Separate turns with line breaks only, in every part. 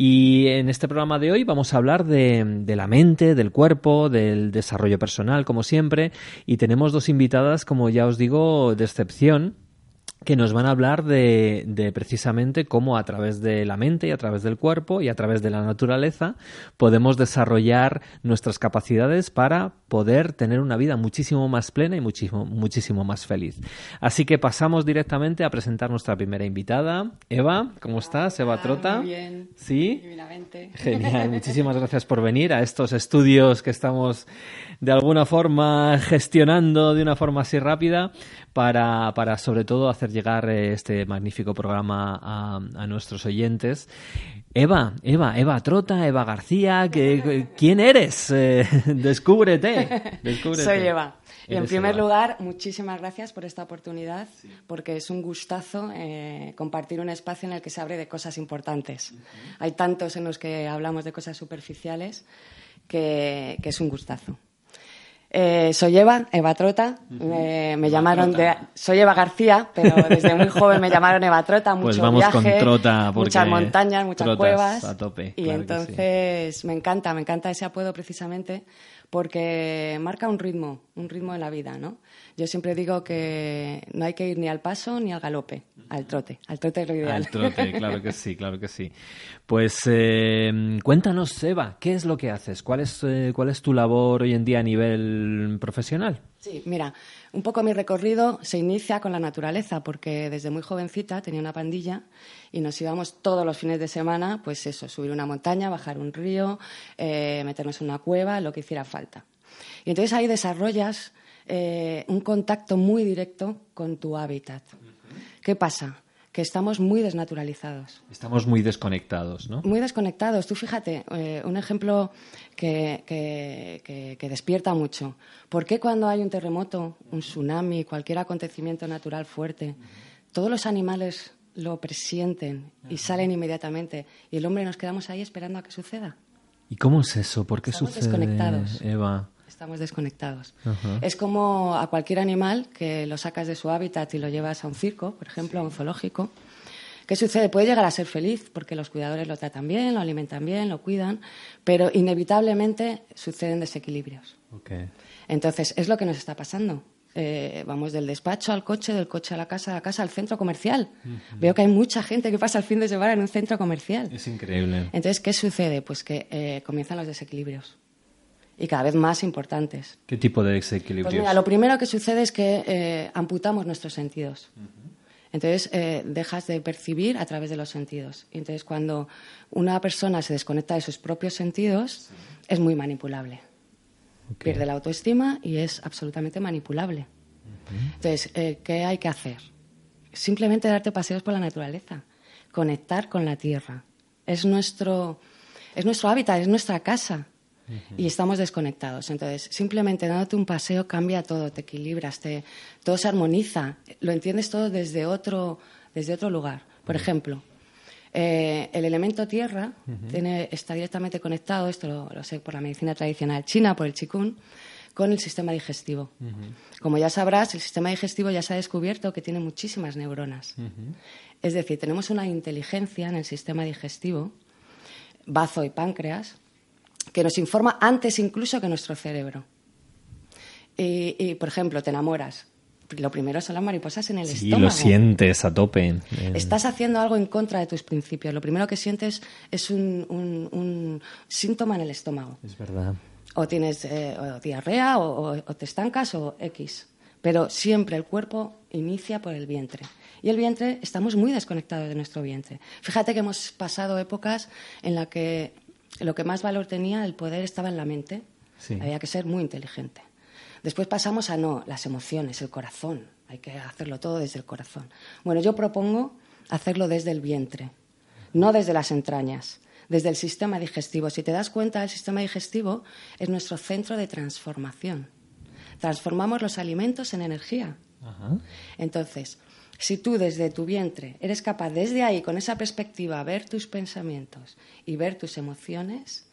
Y en este programa de hoy vamos a hablar de, la mente, del cuerpo, del desarrollo personal, como siempre. Y tenemos dos invitadas, como ya os digo, de excepción que nos van a hablar de, de, precisamente cómo a través de la mente y a través del cuerpo y a través de la naturaleza podemos desarrollar nuestras capacidades para poder tener una vida muchísimo más plena y muchísimo, muchísimo más feliz. Así que pasamos directamente a presentar nuestra primera invitada. Eva, ¿cómo estás? Eva Trota.
Muy bien.
Sí.
Divinamente.
Genial. Muchísimas gracias por venir a estos estudios que estamos de alguna forma gestionando de una forma así rápida para, para sobre todo hacer llegar este magnífico programa a, a nuestros oyentes. Eva, Eva, Eva Trota, Eva García, ¿qué, ¿quién eres? Eh, descúbrete, descúbrete.
Soy Eva. Y en primer
Eva.
lugar, muchísimas gracias por esta oportunidad, porque es un gustazo eh, compartir un espacio en el que se abre de cosas importantes. Hay tantos en los que hablamos de cosas superficiales que, que es un gustazo. Eh, soy Eva, Eva Trota. Me, llamaron de. Soy Eva García, pero desde muy joven me llamaron Eva Trota. Mucho
Pues vamos con
viaje,
Trota, porque
muchas montañas, muchas cuevas.
a tope,
y
claro que sí.
entonces me encanta, me encanta ese apodo precisamente porque marca un ritmo, un ritmo en la vida, ¿no? Yo siempre digo que no hay que ir ni al paso ni al galope, al trote. Al trote es lo ideal.
Al trote, claro que sí, claro que sí. Pues eh, cuéntanos, Eva, ¿qué es lo que haces? ¿Cuál es, eh, ¿Cuál es tu labor hoy en día a nivel profesional?
Sí, mira, un poco mi recorrido se inicia con la naturaleza, porque desde muy jovencita tenía una pandilla y nos íbamos todos los fines de semana, pues eso, subir una montaña, bajar un río, eh, meternos en una cueva, lo que hiciera falta. Y entonces ahí desarrollas eh, un contacto muy directo con tu hábitat. ¿Qué pasa? Que estamos muy desnaturalizados.
Estamos muy desconectados, ¿no?
Muy desconectados. Tú fíjate, eh, un ejemplo que, que, que, que, despierta mucho. ¿Por qué cuando hay un terremoto, un tsunami, cualquier acontecimiento natural fuerte, todos los animales lo presienten y salen inmediatamente y el hombre nos quedamos ahí esperando a que suceda?
¿Y cómo es eso? ¿Por qué
Estamos
sucede,
desconectados.
Eva?
Estamos desconectados.
Ajá.
Es como a cualquier animal que lo sacas de su hábitat y lo llevas a un circo, por ejemplo, a un zoológico. ¿Qué sucede? Puede llegar a ser feliz porque los cuidadores lo tratan bien, lo alimentan bien, lo cuidan, pero inevitablemente suceden desequilibrios.
Okay.
Entonces, es lo que nos está pasando. Eh, vamos del despacho al coche, del coche a la casa, de la casa al centro comercial. Uh -huh. Veo que hay mucha gente que pasa el fin de semana en un centro comercial.
Es increíble.
Entonces, ¿qué sucede? Pues que eh, comienzan los desequilibrios y cada vez más importantes.
¿Qué tipo de desequilibrios?
Pues mira, lo primero que sucede es que eh, amputamos nuestros sentidos. Uh -huh. Entonces, eh, dejas de percibir a través de los sentidos. Y entonces, cuando una persona se desconecta de sus propios sentidos, sí. es muy manipulable. Okay. Pierde la autoestima y es absolutamente manipulable. Uh -huh. Entonces, eh, ¿qué hay que hacer? Simplemente darte paseos por la naturaleza, conectar con la tierra. Es nuestro, es nuestro hábitat, es nuestra casa. Uh -huh. Y estamos desconectados. Entonces, simplemente dándote un paseo cambia todo, te equilibras, te, todo se armoniza, lo entiendes todo desde otro, desde otro lugar. Por ejemplo, eh, el elemento tierra uh -huh. tiene, está directamente conectado, esto lo, lo, sé por la medicina tradicional china, por el qigong, con el sistema digestivo. Uh -huh. Como ya sabrás, el sistema digestivo ya se ha descubierto que tiene muchísimas neuronas. Uh -huh. Es decir, tenemos una inteligencia en el sistema digestivo, bazo y páncreas, que nos informa antes incluso que nuestro cerebro. Y, y por ejemplo, te enamoras, lo primero son las mariposas en el
sí,
estómago.
lo sientes a tope.
Estás haciendo algo en contra de tus principios. Lo primero que sientes es un, un, un síntoma en el estómago.
Es verdad.
O tienes eh, o diarrea, o, o, o, te estancas, o X. Pero siempre el cuerpo inicia por el vientre. Y el vientre, estamos muy desconectados de nuestro vientre. Fíjate que hemos pasado épocas en las que lo que más valor tenía, el poder, estaba en la mente.
Sí.
Había que ser muy inteligente. Después pasamos a no, las emociones, el corazón. Hay que hacerlo todo desde el corazón. Bueno, yo propongo hacerlo desde el vientre, no desde las entrañas, desde el sistema digestivo. Si te das cuenta, el sistema digestivo es nuestro centro de transformación. Transformamos los alimentos en energía.
Ajá.
Entonces, si tú desde tu vientre eres capaz, desde ahí, con esa perspectiva, ver tus pensamientos y ver tus emociones,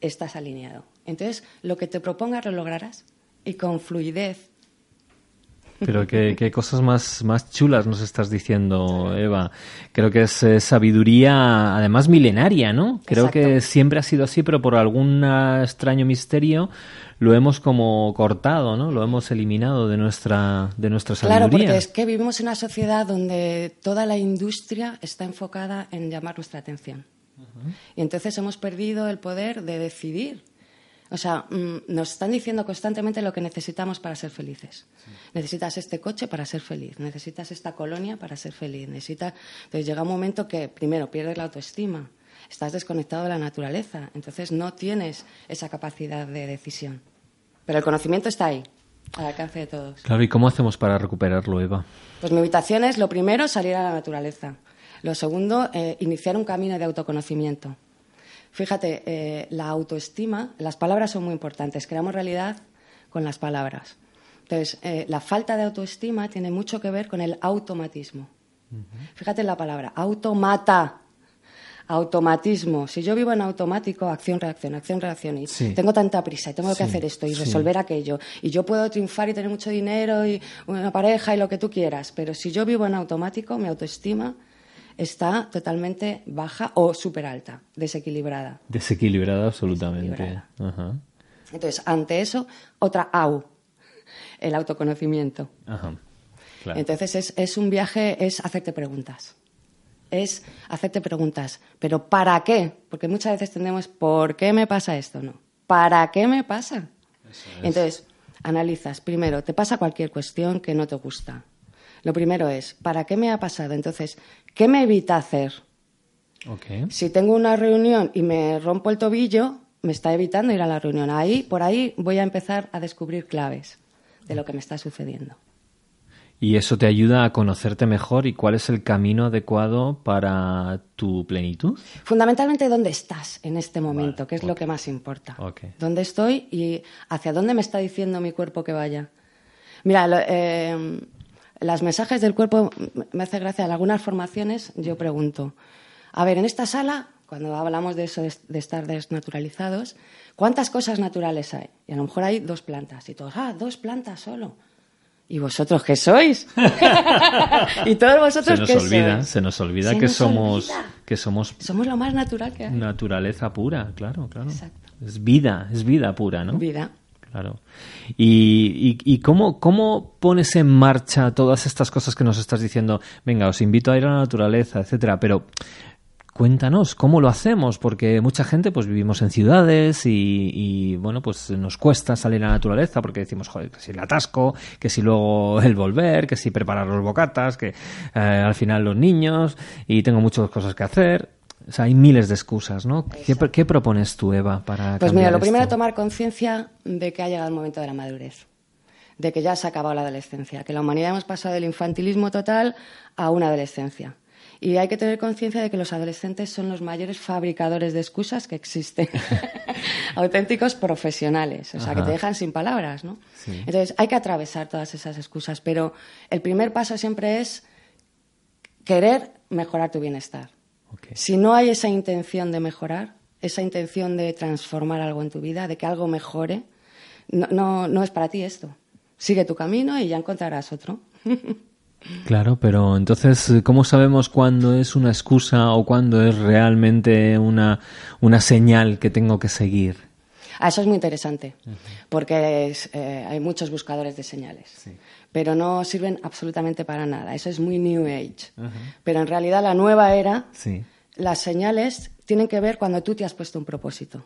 estás alineado. Entonces, lo que te propongas lo lograrás y con fluidez
Pero qué, qué cosas más, más chulas nos estás diciendo, Eva. Creo que es eh, sabiduría, además milenaria, ¿no? Creo que siempre ha sido así, pero por algún extraño misterio lo hemos como cortado, ¿no? Lo hemos eliminado de nuestra, de nuestra sabiduría.
Claro, porque es que vivimos en una sociedad donde toda la industria está enfocada en llamar nuestra atención. Y entonces hemos perdido el poder de decidir. O sea, mm, nos están diciendo constantemente lo que necesitamos para ser felices. Necesitas este coche para ser feliz, necesitas esta colonia para ser feliz, necesitas... Entonces llega un momento que, primero, pierdes la autoestima, estás desconectado de la naturaleza, entonces no tienes esa capacidad de decisión. Pero el conocimiento está ahí, al alcance de todos.
Claro, ¿y cómo hacemos para recuperarlo, Eva?
Pues mi invitación es, lo primero, salir a la naturaleza. Lo segundo, eh, iniciar un camino de autoconocimiento. Fíjate, eh, la autoestima, las palabras son muy importantes. Creamos realidad con las palabras. Entonces, eh, la falta de autoestima tiene mucho que ver con el automatismo. Fíjate en la palabra, automata automatismo. Si yo vivo en automático, acción, reacción, acción, reacción, y tengo tanta prisa y tengo que hacer esto y resolver aquello, y yo puedo triunfar y tener mucho dinero y una pareja y lo que tú quieras, pero si yo vivo en automático, mi autoestima está totalmente baja o súper alta, desequilibrada.
Desequilibrada absolutamente.
Entonces, ante eso, otra AU, el autoconocimiento. Entonces, es, es un viaje, es hacerte preguntas es hacerte preguntas. ¿Pero para qué? Porque muchas veces tendemos, ¿por qué me pasa esto? No. ¿Para qué me pasa? Entonces, analizas. Primero, te pasa cualquier cuestión que no te gusta. Lo primero es, ¿para qué me ha pasado? Entonces, ¿qué me evita hacer? Si tengo una reunión y me rompo el tobillo, me está evitando ir a la reunión. Ahí, por ahí, voy a empezar a descubrir claves de lo que me está sucediendo.
Y eso te ayuda a conocerte mejor y cuál es el camino adecuado para tu plenitud.
Fundamentalmente dónde estás en este momento, que es lo que más importa. Dónde estoy y hacia dónde me está diciendo mi cuerpo que vaya. Mira, eh, las mensajes del cuerpo me hace gracia. En algunas formaciones yo pregunto, a ver, en esta sala, cuando hablamos de eso de estar desnaturalizados, ¿cuántas cosas naturales hay? Y a lo mejor hay dos plantas. Y todos, ah, dos plantas solo. ¿Y vosotros qué sois? ¿Y todos vosotros
se nos olvida, Se nos olvida que somos que somos
somos lo más natural que hay.
Naturaleza pura, claro, claro. Es vida, es vida pura, ¿no?
Vida.
Claro. ¿Y, y, cómo, cómo pones en marcha todas estas cosas que nos estás diciendo? Venga, os invito a ir a la naturaleza, etcétera, pero cuéntanos cómo lo hacemos, porque mucha gente pues vivimos en ciudades y, bueno, pues nos cuesta salir a la naturaleza porque decimos, joder, que si el atasco, que si luego el volver, que si preparar los bocatas, que eh, al final los niños y tengo muchas cosas que hacer. O sea, hay miles de excusas, ¿no? ¿Qué, propones tú, Eva, para
Pues mira, lo primero es tomar conciencia de que ha llegado el momento de la madurez, de que ya se ha acabado la adolescencia, que la humanidad hemos pasado del infantilismo total a una adolescencia y hay que tener conciencia de que los adolescentes son los mayores fabricadores de excusas que existen. Auténticos profesionales, o sea, que te dejan sin palabras, ¿no? Entonces, hay que atravesar todas esas excusas, pero el primer paso siempre es querer mejorar tu bienestar. Si no hay esa intención de mejorar, esa intención de transformar algo en tu vida, de que algo mejore, no, no, no es para ti esto. Sigue tu camino y ya encontrarás otro.
Claro, pero entonces, ¿cómo sabemos cuándo es una excusa o cuándo es realmente una, una señal que tengo que seguir?
Ah, eso es muy interesante, porque eh, hay muchos buscadores de señales, pero no sirven absolutamente para nada. Eso es muy New Age. Pero en realidad la nueva era, las señales tienen que ver cuando tú te has puesto un propósito.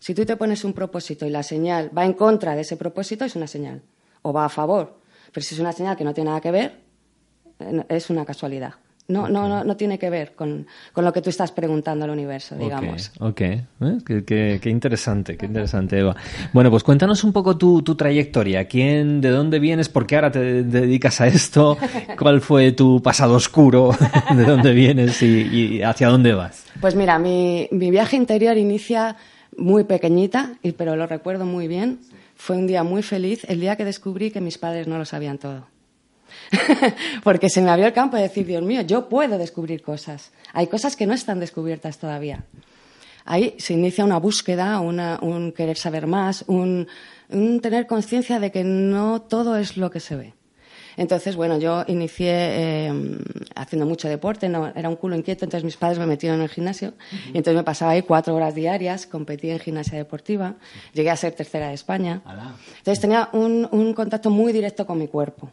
Si tú te pones un propósito y la señal va en contra de ese propósito, es una señal, o va a favor. Pero si es una señal que no tiene nada que ver, es una casualidad. No, no, no, no, tiene que ver con, lo que tú estás preguntando al universo, digamos.
Ok, ¿Eh? Qué, interesante, qué interesante, Eva. Bueno, pues cuéntanos un poco tu, trayectoria. ¿Quién, de dónde vienes? ¿Por qué ahora te dedicas a esto? ¿Cuál fue tu pasado oscuro? ¿De dónde vienes y, hacia dónde vas?
Pues mira, mi, mi, viaje interior inicia muy pequeñita, pero lo recuerdo muy bien. Fue un día muy feliz, el día que descubrí que mis padres no lo sabían todo. porque se me abrió el campo de decir, Dios mío, yo puedo descubrir cosas. Hay cosas que no están descubiertas todavía. Ahí se inicia una búsqueda, un querer saber más, un, tener conciencia de que no todo es lo que se ve. Entonces, bueno, yo inicié eh, haciendo mucho deporte, no, era un culo inquieto, entonces mis padres me metieron en el gimnasio y entonces me pasaba ahí cuatro horas diarias, competí en gimnasia deportiva, llegué a ser tercera de España. Entonces tenía un, un, contacto muy directo con mi cuerpo.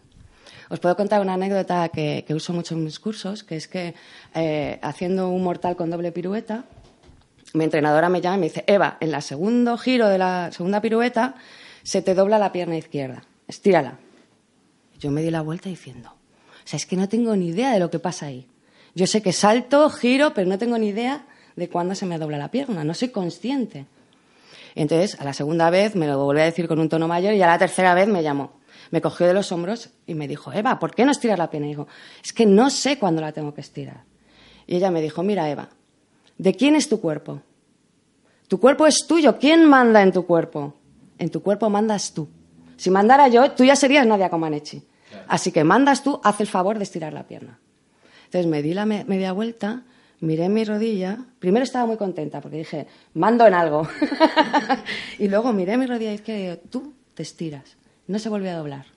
Os puedo contar una anécdota que, uso mucho en mis cursos, que es que eh, haciendo un mortal con doble pirueta, mi entrenadora me llama y me dice, Eva, en el segundo giro de la segunda pirueta se te dobla la pierna izquierda, estírala. Yo me di la vuelta diciendo, o sea, es que no tengo ni idea de lo que pasa ahí. Yo sé que salto, giro, pero no tengo ni idea de cuándo se me dobla la pierna, no soy consciente. Entonces, a la segunda vez me lo volví a decir con un tono mayor y a la tercera vez me llamó. Me cogió de los hombros y me dijo, Eva, ¿por qué no estiras la pierna? Y digo, es que no sé cuándo la tengo que estirar. Y ella me dijo, mira, Eva, ¿de quién es tu cuerpo? Tu cuerpo es tuyo. ¿Quién manda en tu cuerpo? En tu cuerpo mandas tú. Si mandara yo, tú ya serías Nadia Comaneci. Así que mandas tú, haz el favor de estirar la pierna. Entonces me di la media vuelta, miré mi rodilla. Primero estaba muy contenta porque dije, mando en algo. y luego miré mi rodilla y dije, tú te estiras. No se vuelve a doblar.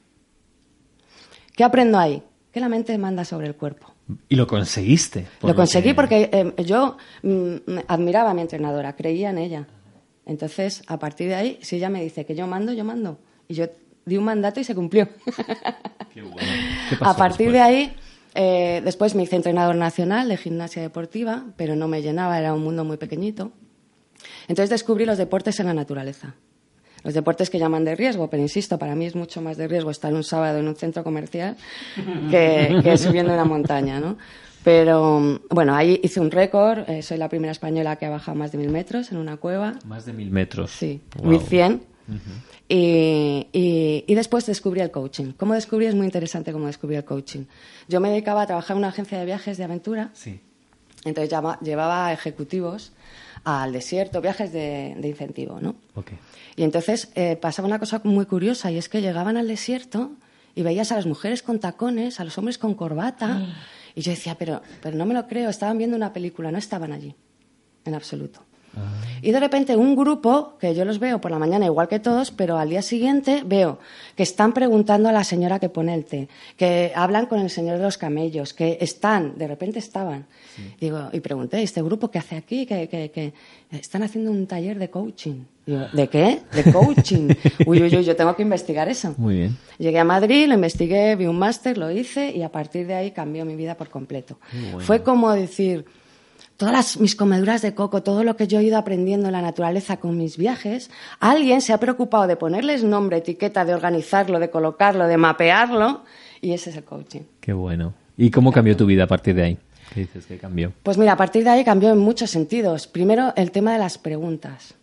¿Qué aprendo ahí? Que la mente manda sobre el cuerpo.
Y lo conseguiste.
Lo conseguí porque eh, yo mm, admiraba a mi entrenadora, creía en ella. Entonces, a partir de ahí, si ella me dice que yo mando, yo mando. Y yo di un mandato y se cumplió. Qué bueno. a partir de ahí, eh, después me hice entrenador nacional de gimnasia deportiva, pero no me llenaba, era un mundo muy pequeñito. Entonces descubrí los deportes en la naturaleza. Los deportes que llaman de riesgo, pero insisto, para mí es mucho más de riesgo estar un sábado en un centro comercial que, que subiendo una montaña, ¿no? Pero bueno, ahí hice un récord. Eh, soy la primera española que ha bajado más de mil metros en una cueva.
Más de mil metros.
Sí, mil cien. y, y, después descubrí el coaching. ¿Cómo descubrí? Es muy interesante cómo descubrí el coaching. Yo me dedicaba a trabajar en una agencia de viajes de aventura.
Sí.
Entonces llevaba ejecutivos al desierto, viajes de, incentivo, ¿no?
Okay.
Y entonces eh, pasaba una cosa muy curiosa y es que llegaban al desierto y veías a las mujeres con tacones, a los hombres con corbata. Mm. Y yo decía, pero, pero no me lo creo, estaban viendo una película, no estaban allí, en absoluto. Y de repente un grupo, que yo los veo por la mañana igual que todos, pero al día siguiente veo que están preguntando a la señora que pone el té, que hablan con el señor de los camellos, que están, de repente estaban. Digo, y pregunté, ¿este grupo qué hace aquí? Que, que, están haciendo un taller de coaching. Digo, ¿de qué? De coaching. uy, uy, uy, yo tengo que investigar eso.
Muy bien.
Llegué a Madrid, lo investigué, vi un máster, lo hice y a partir de ahí cambió mi vida por completo. Fue como decir todas mis comeduras de coco, todo lo que yo he ido aprendiendo en la naturaleza con mis viajes, alguien se ha preocupado de ponerles nombre, etiqueta, de organizarlo, de colocarlo, de mapearlo, y ese es el coaching.
Qué bueno. ¿Y cómo cambió tu vida a partir de ahí? ¿Qué dices que cambió?
Pues mira, a partir de ahí cambió en muchos sentidos. Primero, el tema de las preguntas.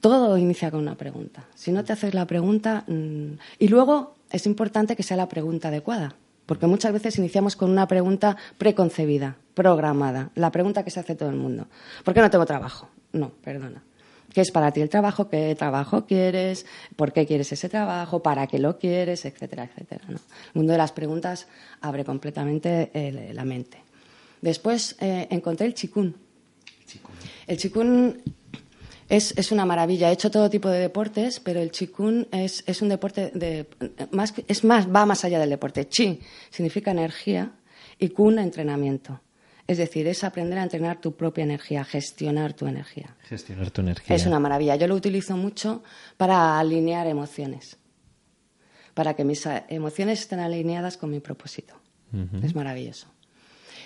Todo inicia con una pregunta. Si no te haces la pregunta. Mm, y luego es importante que sea la pregunta adecuada. Porque muchas veces iniciamos con una pregunta preconcebida, programada, la pregunta que se hace todo el mundo. ¿Por qué no tengo trabajo? No, perdona. ¿Qué es para ti el trabajo? ¿Qué trabajo quieres? ¿Por qué quieres ese trabajo? ¿Para qué lo quieres? Etcétera, etcétera. El mundo de las preguntas abre completamente eh, la mente. Después eh, encontré el chikun. El chikun es, es, una maravilla. He hecho todo tipo de deportes, pero el chikun es, es un deporte de, más, es más, va más allá del deporte. Chi significa energía y kun entrenamiento. Es decir, es aprender a entrenar tu propia energía, gestionar tu energía.
Gestionar tu energía.
Es una maravilla. Yo lo utilizo mucho para alinear emociones, para que mis emociones estén alineadas con mi propósito. Es maravilloso.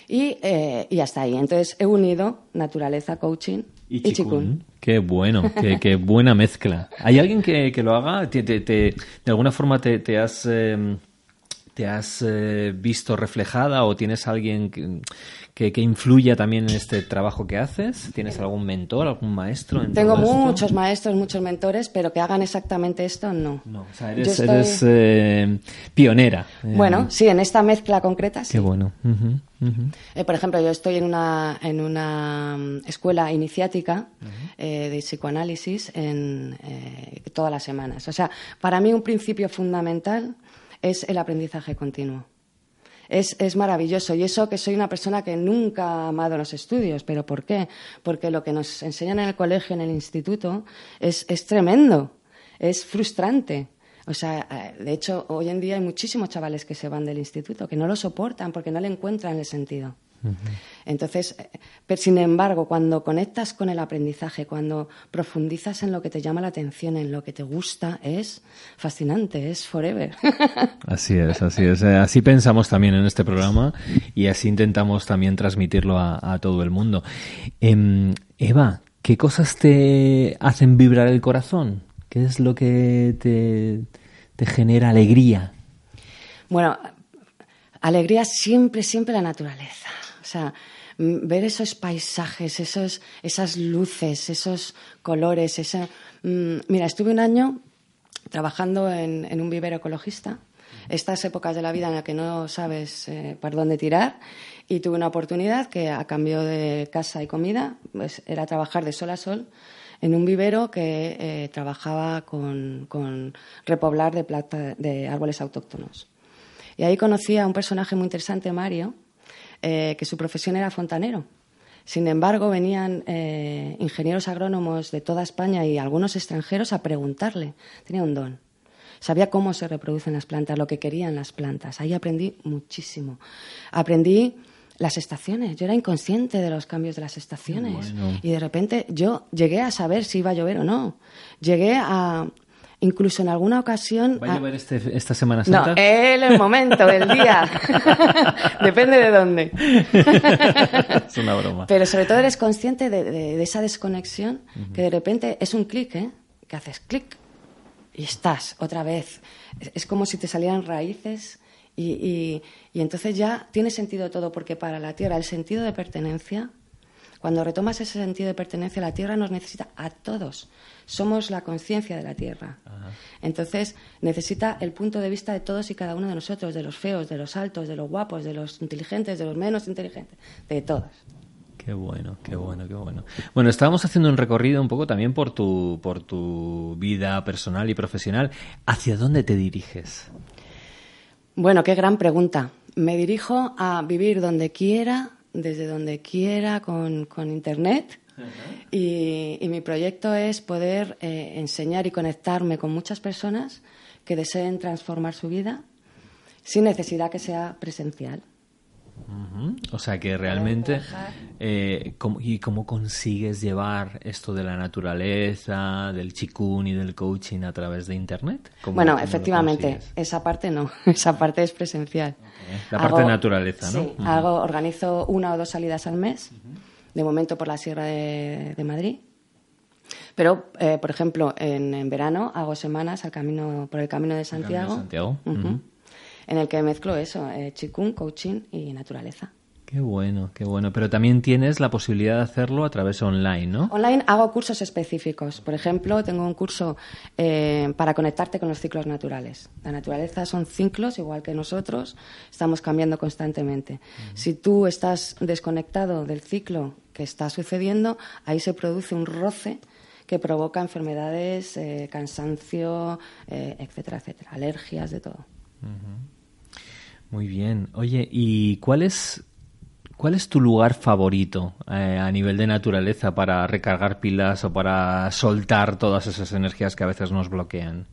Y, eh, y hasta ahí. Entonces he unido naturaleza, coaching y, chikun.
Qué bueno, qué, buena mezcla. ¿Hay alguien que, lo haga? ¿Te, de alguna forma te, has, eh, te has eh, visto reflejada o tienes alguien que, que, que, influya también en este trabajo que haces? ¿Tienes algún mentor, algún maestro?
Tengo muchos maestros, muchos mentores, pero que hagan exactamente esto, no.
No, o sea, eres, eh, pionera.
Bueno, sí, en esta mezcla concreta sí.
Qué bueno.
Eh, por ejemplo, yo estoy en una, en una mm, escuela iniciática de psicoanálisis en, todas las semanas. O sea, para mí un principio fundamental es el aprendizaje continuo es, maravilloso. Y eso que soy una persona que nunca ha amado los estudios. ¿Pero por qué? Porque lo que nos enseñan en el colegio, en el instituto, es, tremendo, es frustrante. O sea, eh, de hecho, hoy en día hay muchísimos chavales que se van del instituto, que no lo soportan porque no le encuentran el sentido. Entonces, eh, pero sin embargo, cuando conectas con el aprendizaje, cuando profundizas en lo que te llama la atención, en lo que te gusta, es fascinante, es forever.
Así es, así es. Eh, así pensamos también en este programa y así intentamos también transmitirlo a, todo el mundo. Em, Eva, ¿qué cosas te hacen vibrar el corazón? ¿Qué es lo que te, genera alegría?
Bueno, alegría siempre, siempre la naturaleza. O sea, ver esos paisajes, esos, esas luces, esos colores. Esa... Mm, mira, estuve un año trabajando en, un vivero ecologista, estas épocas de la vida en las que no sabes eh, por dónde tirar, y tuve una oportunidad que a cambio de casa y comida pues, era trabajar de sol a sol en un vivero que eh, trabajaba con, repoblar de, plata, de árboles autóctonos. Y ahí conocí a un personaje muy interesante, Mario, eh, que su profesión era fontanero. Sin embargo, venían eh, ingenieros agrónomos de toda España y algunos extranjeros a preguntarle. Tenía un don. Sabía cómo se reproducen las plantas, lo que querían las plantas. Ahí aprendí muchísimo. Aprendí las estaciones. Yo era inconsciente de los cambios de las estaciones. Y de repente yo llegué a saber si iba a llover o no. Llegué a, incluso en alguna ocasión...
¿Va a llover este, esta Semana Santa?
No, el momento, el día. Depende de dónde.
es una broma.
Pero sobre todo eres consciente de, esa desconexión que de repente es un clic, ¿eh? Que haces clic y estás otra vez. es como si te salieran raíces y, entonces ya tiene sentido todo, porque para la Tierra el sentido de pertenencia, cuando retomas ese sentido de pertenencia, la Tierra nos necesita a todos. Somos la conciencia de la Tierra. Entonces necesita el punto de vista de todos y cada uno de nosotros, de los feos, de los altos, de los guapos, de los inteligentes, de los menos inteligentes, de todos.
Qué bueno, qué bueno, qué bueno. Bueno, estábamos haciendo un recorrido un poco también por tu, por tu vida personal y profesional. ¿Hacia dónde te diriges?
Bueno, qué gran pregunta. Me dirijo a vivir donde quiera, desde donde quiera, con, Internet. y, mi proyecto es poder eh, enseñar y conectarme con muchas personas que deseen transformar su vida sin necesidad que sea presencial.
O sea que realmente, eh, ¿y cómo consigues llevar esto de la naturaleza, del chikun y del coaching a través de Internet?
bueno, efectivamente, esa parte no, esa parte es presencial.
La parte de naturaleza, ¿no?
Sí, hago, organizo una o dos salidas al mes, de momento por la Sierra de, Madrid. Pero, eh, por ejemplo, en, verano hago semanas al camino, por el Camino de Santiago.
Santiago
en el que mezclo eso, eh, chikung, coaching y naturaleza.
Qué bueno, qué bueno. Pero también tienes la posibilidad de hacerlo a través online, ¿no?
Online hago cursos específicos. Por ejemplo, tengo un curso eh, para conectarte con los ciclos naturales. La naturaleza son ciclos, igual que nosotros, estamos cambiando constantemente. Si tú estás desconectado del ciclo que está sucediendo, ahí se produce un roce que provoca enfermedades, eh, cansancio, eh, etcétera, etcétera, alergias, de todo.
Muy bien. Oye, ¿y cuál es, cuál es tu lugar favorito eh, a nivel de naturaleza para recargar pilas o para soltar todas esas energías que a veces nos bloquean?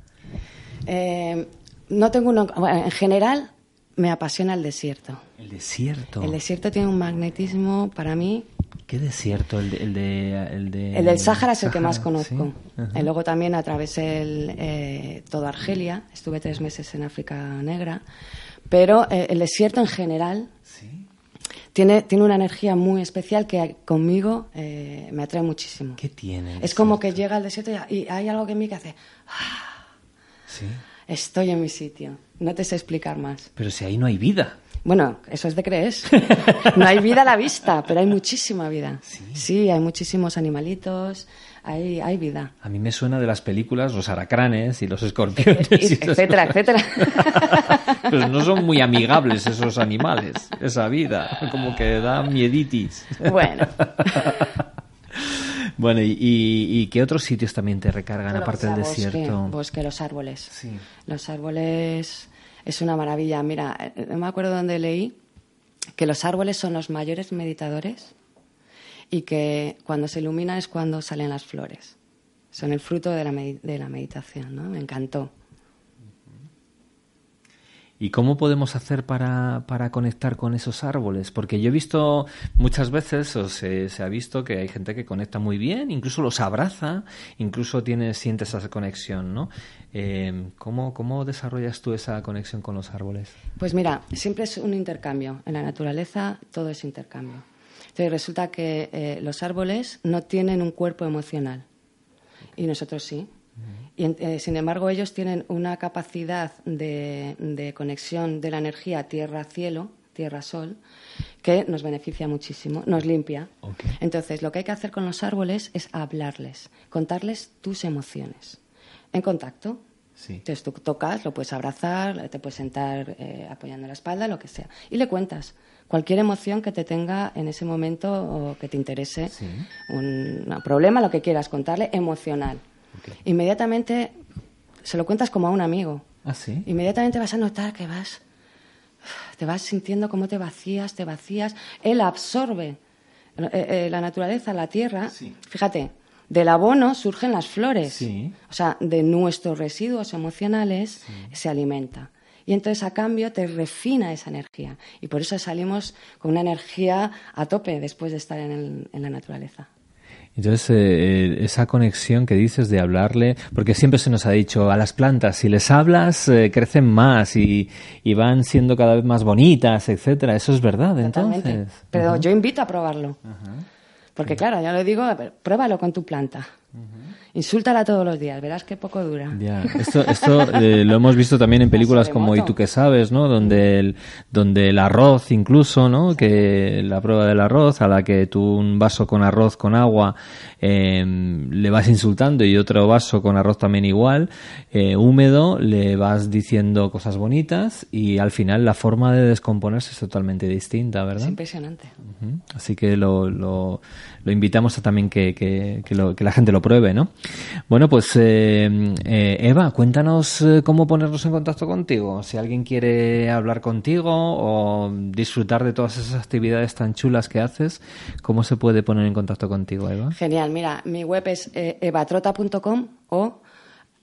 Eh, no tengo uno. en general, me apasiona el desierto.
El desierto.
El desierto tiene un magnetismo para mí.
¿Qué desierto? El, de,
el, de, el, del Sáhara es el que más conozco. Y luego también atravesé el, eh, toda Argelia. Estuve tres meses en África Negra. Pero eh, el desierto en general tiene, tiene una energía muy especial que conmigo eh, me atrae muchísimo.
¿Qué tiene?
Es como que llega al desierto y, hay algo que en mí que hace... Ah,
¿Sí?
Estoy en mi sitio. No te sé explicar más.
Pero si ahí no hay vida.
Bueno, eso es de crees. No hay vida a la vista, pero hay muchísima vida. Sí, hay muchísimos animalitos, hay, hay vida.
A mí me suena de las películas los aracranes y los escorpiones.
etcétera, etcétera.
Pues no son muy amigables esos animales, esa vida. Como que da mieditis.
Bueno.
Bueno, ¿y, qué otros sitios también te recargan aparte del desierto?
Bosque, los árboles. Sí. Los árboles es una maravilla. Mira, eh, no me acuerdo dónde leí que los árboles son los mayores meditadores y que cuando se iluminan es cuando salen las flores. Son el fruto de la, de la meditación, ¿no? Me encantó.
¿Y cómo podemos hacer para, para, conectar con esos árboles? Porque yo he visto muchas veces, o se, se, ha visto que hay gente que conecta muy bien, incluso los abraza, incluso tiene, siente esa conexión, ¿no? Eh, ¿cómo, ¿Cómo desarrollas tú esa conexión con los árboles?
Pues mira, siempre es un intercambio. En la naturaleza todo es intercambio. Entonces resulta que eh, los árboles no tienen un cuerpo emocional y nosotros sí. Y, eh, sin embargo, ellos tienen una capacidad de, conexión de la energía tierra-cielo, tierra-sol, que nos beneficia muchísimo, nos limpia. Entonces, lo que hay que hacer con los árboles es hablarles, contarles tus emociones. En contacto. Entonces, tú tocas, lo puedes abrazar, te puedes sentar eh, apoyando la espalda, lo que sea. Y le cuentas cualquier emoción que te tenga en ese momento o que te interese, un, problema, lo que quieras contarle, emocional. Inmediatamente se lo cuentas como a un amigo.
¿Ah, sí?
Inmediatamente vas a notar que vas, te vas sintiendo cómo te vacías, te vacías. Él absorbe eh, eh, la naturaleza, la tierra. Fíjate, del abono surgen las flores. O sea, de nuestros residuos emocionales se alimenta. Y entonces a cambio te refina esa energía. Y por eso salimos con una energía a tope después de estar en la naturaleza.
Entonces, eh, esa conexión que dices de hablarle, porque siempre se nos ha dicho a las plantas, si les hablas, eh, crecen más y, van siendo cada vez más bonitas, etcétera. Eso es verdad, entonces.
Pero yo invito a probarlo. Porque, claro, ya lo digo, pruébalo con tu planta. Insúltala todos los días, verás qué poco dura.
Esto, esto eh, lo hemos visto también en películas como Y tú que sabes, ¿no? Donde el, donde el arroz incluso, ¿no? Que la prueba del arroz, a la que tú un vaso con arroz con agua eh, le vas insultando y otro vaso con arroz también igual, eh, húmedo, le vas diciendo cosas bonitas y al final la forma de descomponerse es totalmente distinta, ¿verdad? Es
impresionante.
Así que lo, lo, lo, invitamos a también que, que, que, lo, que la gente lo pruebe, ¿no? Bueno, pues eh, eh, Eva, cuéntanos eh, cómo ponernos en contacto contigo. Si alguien quiere hablar contigo o disfrutar de todas esas actividades tan chulas que haces, ¿cómo se puede poner en contacto contigo, Eva?
Genial, mira, mi web es evatrota.com o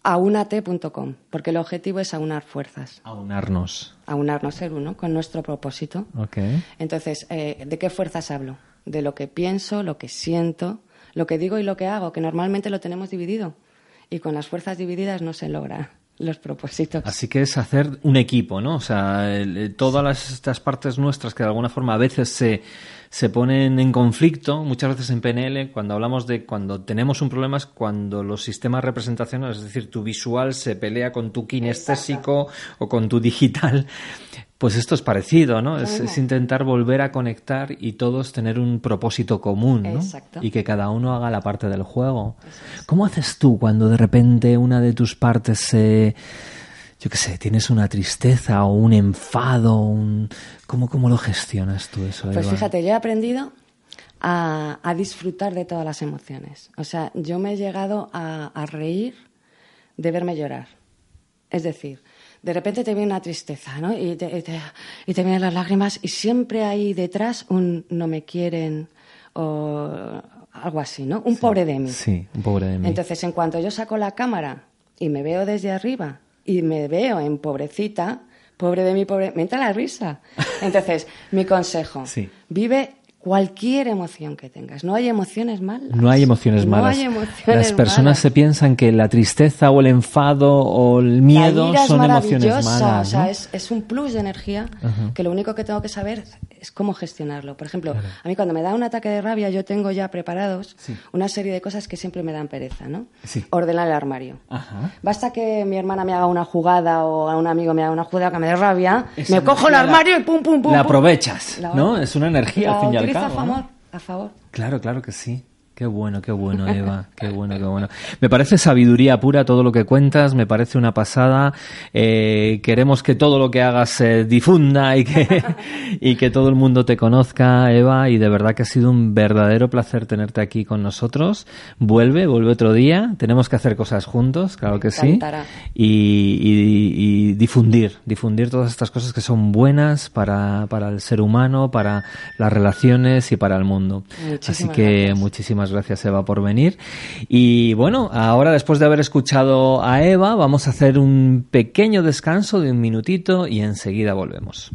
aunate.com, porque el objetivo es aunar fuerzas.
Aunarnos.
Aunarnos, ser uno, con nuestro propósito.
Okay.
Entonces, ¿de qué fuerzas hablo? De lo que pienso, lo que siento, lo que digo y lo que hago, que normalmente lo tenemos dividido. Y con las fuerzas divididas no se logra los propósitos.
Así que es hacer un equipo, ¿no? O sea, todas estas partes nuestras que de alguna forma a veces se, se ponen en conflicto, muchas veces en PNL, cuando hablamos de cuando tenemos un problema es cuando los sistemas representacionales, es decir, tu visual se pelea con tu kinestésico o con tu digital. Pues esto es parecido, ¿no? Es, intentar volver a conectar y todos tener un propósito común, ¿no? Y que cada uno haga la parte del juego. ¿Cómo haces tú cuando de repente una de tus partes se... yo qué sé, tienes una tristeza o un enfado, un... ¿Cómo, ¿Cómo lo gestionas tú eso?
Pues fíjate, yo he aprendido a, disfrutar de todas las emociones. O sea, yo me he llegado a, a reír de verme llorar. Es decir, de repente te viene una tristeza, ¿no? Y te, y te, vienen las lágrimas y siempre hay detrás un no me quieren o algo así, ¿no? Un pobre de mí.
Sí, un pobre de mí.
Entonces, en cuanto yo saco la cámara y me veo desde arriba y me veo en pobrecita, pobre de mí, pobre, me entra la risa. Entonces, mi consejo, vive cualquier emoción que tengas. No hay emociones malas.
No hay emociones malas. Las personas se piensan que la tristeza o el enfado o el miedo son emociones malas.
O sea, es, un plus de energía que lo único que tengo que saber es cómo gestionarlo. Por ejemplo, a mí cuando me da un ataque de rabia, yo tengo ya preparados una serie de cosas que siempre me dan pereza, ¿no? Ordenar el armario. Basta que mi hermana me haga una jugada o a un amigo me haga una jugada que me dé rabia, me cojo el armario y pum, pum, pum.
La aprovechas, ¿no? Es una energía al fin y al
a favor, a favor.
Claro, claro que sí. Qué bueno, qué bueno, Eva. Qué bueno, qué bueno. Me parece sabiduría pura todo lo que cuentas, me parece una pasada. Eh, queremos que todo lo que hagas se difunda y que, y que todo el mundo te conozca, Eva, y de verdad que ha sido un verdadero placer tenerte aquí con nosotros. Vuelve, vuelve otro día. Tenemos que hacer cosas juntos, claro que sí. Y, y, difundir, difundir todas estas cosas que son buenas para, para el ser humano, para las relaciones y para el mundo. Así que muchísimas gracias Eva por venir. Y bueno, ahora después de haber escuchado a Eva, vamos a hacer un pequeño descanso de un minutito y enseguida volvemos.